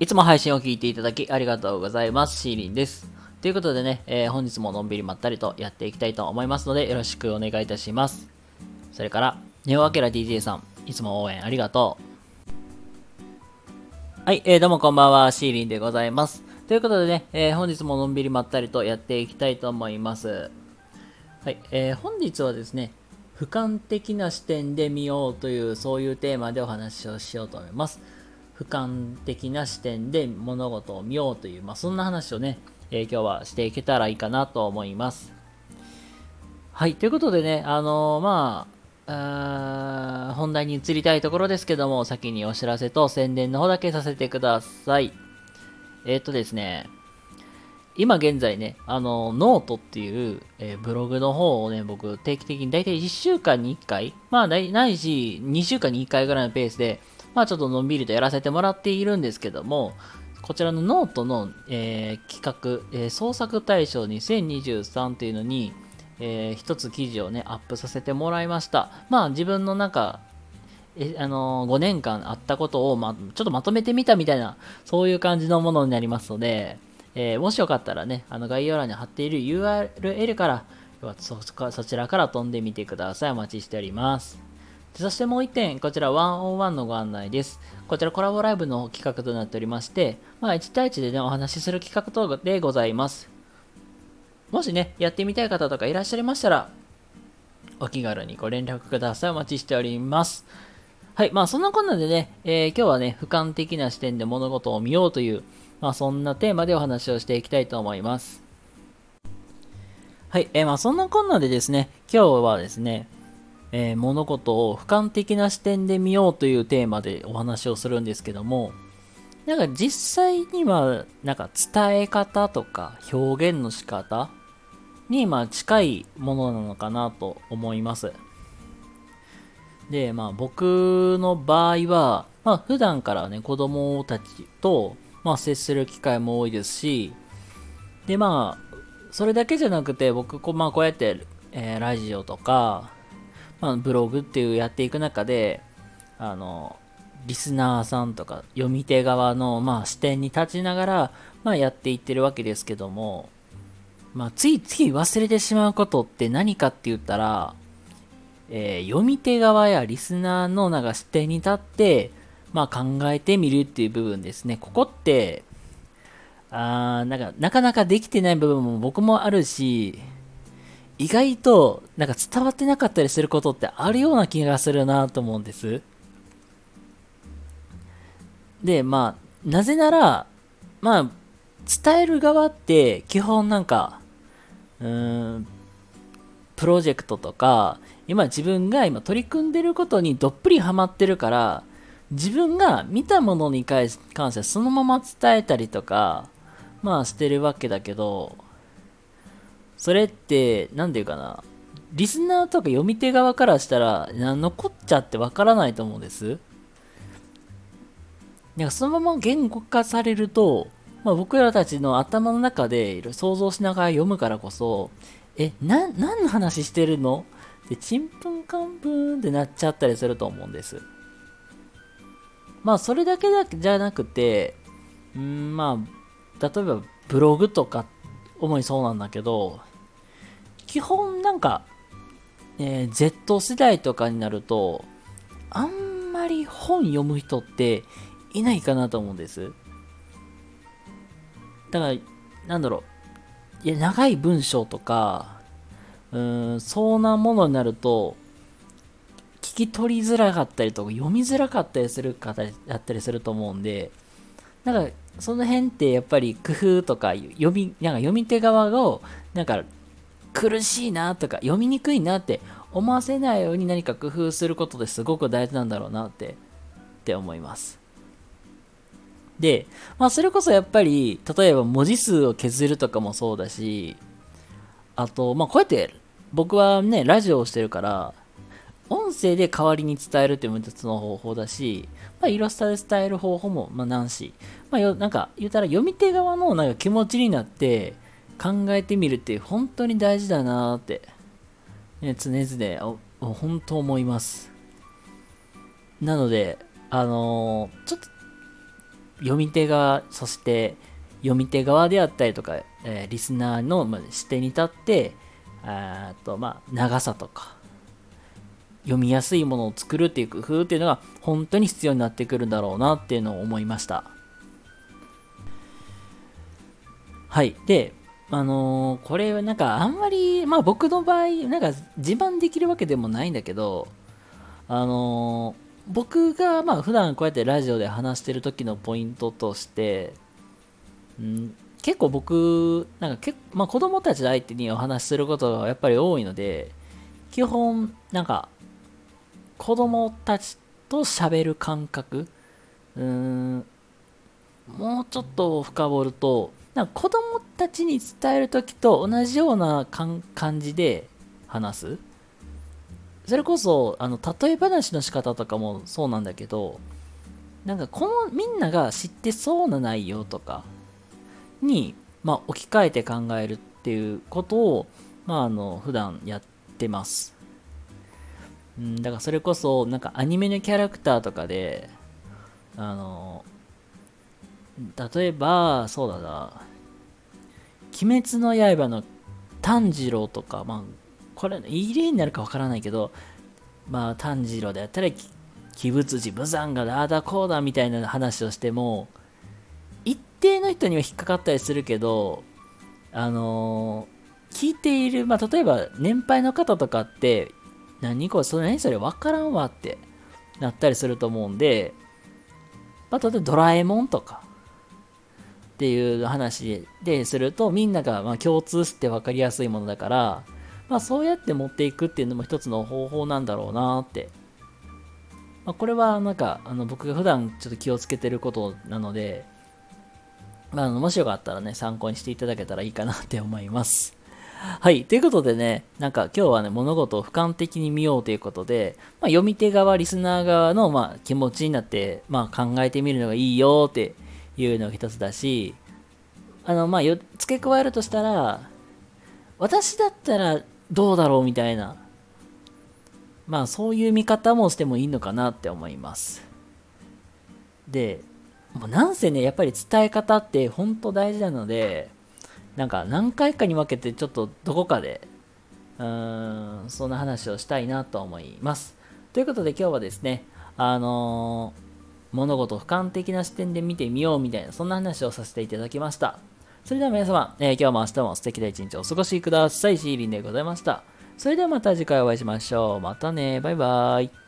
いつも配信を聞いていただきありがとうございます。シーリンです。ということでね、えー本日ものんびりまったりとやっていきたいと思いますので、よろしくお願いいたします。それから、ネオアケラ DJ さん、いつも応援ありがとう。はい、えー、どうもこんばんは、シーリンでございます。ということでね、えー本日ものんびりまったりとやっていきたいと思います。はい、えー本日はですね、俯瞰的な視点で見ようという、そういうテーマでお話をしようと思います。俯瞰的な視点で物事を見ようという、まあ、そんな話をね、えー今日はしていけたらいいかなと思います。はい、ということでね、あのーまあ、本題に移りたいところですけども、先にお知らせと宣伝の方だけさせてください。えーっとですね、今現在ね、あの、ノートっていう、えーブログの方をね、僕定期的に大体1週間に1回、まあないし、2週間に1回ぐらいのペースで、まあちょっとのんびりとやらせてもらっているんですけども、こちらのノートの、えー企画、えー創作大賞2023っていうのに、えー一つ記事をね、アップさせてもらいました。まあ自分のなんか、えあのー5年間あったことを、ま、ちょっとまとめてみたみたいな、そういう感じのものになりますので、えーもしよかったらね、あの概要欄に貼っている URL から、そそちらから飛んでみてください。お待ちしております。そしてもう一点、こちら101のご案内です。こちらコラボライブの企画となっておりまして、まあ1対1でね、お話しする企画等でございます。もしね、やってみたい方とかいらっしゃいましたら、お気軽にご連絡ください。お待ちしております。はい。まあ、そんなこんなでね、えー今日はね、俯瞰的な視点で物事を見ようという、まあ、そんなテーマでお話をしていきたいと思います。はい。えーまあ、そんなこんなでですね、今日はですね、えー物事を俯瞰的な視点で見ようというテーマでお話をするんですけども、なんか実際には、なんか伝え方とか表現の仕方に、まあ近いものなのかなと思います。で、まあ僕の場合は、まあ普段からね、子供たちと、まあ接する機会も多いですし、でまあ、それだけじゃなくて、僕、こうまあこうやって、えーラジオとか、まあブログっていうやっていく中で、あの、リスナーさんとか読み手側の、まあ、視点に立ちながら、まあ、やっていってるわけですけども、まあ、ついつい忘れてしまうことって何かって言ったら、えー読み手側やリスナーのなんか視点に立って、まあ、考えてみるっていう部分ですね。ここって、あなんかなかなかできてない部分も僕もあるし、意外となんか伝わってなかったりすることってあるような気がするなと思うんです。で、まあ、なぜなら、まあ、伝える側って基本なんか、うーん、プロジェクトとか、今自分が今取り組んでることにどっぷりハマってるから、自分が見たものに関し関してはそのまま伝えたりとか、まあしてるわけだけど、それって、なんていうかな、リスナーとか読み手側からしたら、なんのこっちゃってわからないと思うんです。なんかそのまま言語化されると、まあ、僕らたちの頭の中で想像しながら読むからこそ、え、な、何の話してるの？で、ちんぷんかんぷんってなっちゃったりすると思うんです。まあ、それだけじゃなくて、うん、まあ、例えばブログとか、主にそうなんだけど、基本なんか、えー Z 世代とかになると、あんまり本読む人っていないかなと思うんです。だから、なんだろう、いや、長い文章とか、うーん、そうなものになると、聞き取りづらかったりとか、読みづらかったりする方だったりすると思うんで、なんか、その辺ってやっぱり工夫とか、読み、なんか読み手側を、なんか、苦しいなとか、読みにくいなって思わせないように何か工夫することですごく大事なんだろうなって、って思います。で、まあそれこそやっぱり、例えば文字数を削るとかもそうだし、あと、まあこうやって僕はね、ラジオをしてるから、音声で代わりに伝えるっていうのも一つの方法だし、まあイラストで伝える方法も、まあなんし、まあよ、なんか言ったら読み手側のなんか気持ちになって考えてみるって本当に大事だなーって、ね、常々、お本当思います。なので、あのーちょっと読み手側、そして読み手側であったりとか、えー、リスナーの、ま視点に立って、あとまあ、長さとか、読みやすいものを作るっていう工夫っていうのが本当に必要になってくるんだろうなっていうのを思いました。はい。で、あのー、これはなんかあんまり、まあ僕の場合、なんか自慢できるわけでもないんだけど、あのー、僕がまあ普段こうやってラジオで話してる時のポイントとして、うん、結構僕、なんかけ、まあ、子供たち相手にお話しすることがやっぱり多いので、基本、なんか、子供たちと喋る感覚、うん、もうちょっと深掘ると、なんか子供たちに伝える時と同じような感じで話す。それこそ、あの、例え話の仕方とかもそうなんだけど、なんかこのみんなが知ってそうな内容とかに、まあ、置き換えて考えるっていうことを、まあ、あの、普段やってます。うん、だからそれこそ、なんかアニメのキャラクターとかで、あの、例えば、そうだな、鬼滅の刃の炭治郎とか、まあ、これ、いい例になるかわからないけど、まあ、炭治郎であったら、鬼仏寺、武山がダーダこうだみたいな話をしても、一定の人には引っかかったりするけど、あのー、聞いている、まあ、例えば年配の方とかって、何これ、それ何それ分からんわってなったりすると思うんで、まあ、例えばドラえもんとかっていう話ですると、みんながま共通して分かりやすいものだから、まあ、そうやって持っていくっていうのも一つの方法なんだろうなって。まあ、これはなんかあの僕が普段ちょっと気をつけてることなので、まあ、もしよかったらね、参考にしていただけたらいいかなって思います。はい。ということでね、なんか今日はね、物事を俯瞰的に見ようということで、まあ、読み手側、リスナー側の、まあ、気持ちになって、まあ、考えてみるのがいいよっていうのが一つだし、あの、まあ、付け加えるとしたら、私だったらどうだろうみたいな、まあ、そういう見方もしてもいいのかなって思います。で、もうなんせね、やっぱり伝え方って本当大事なので、なんか何回かに分けてちょっとどこかで、うーん、そんな話をしたいなと思います。ということで今日はですね、あのー、物事を俯瞰的な視点で見てみようみたいな、そんな話をさせていただきました。それでは皆様、えー、今日も明日も素敵な一日をお過ごしください。シーリンでございました。それではまた次回お会いしましょう。またね。バイバーイ。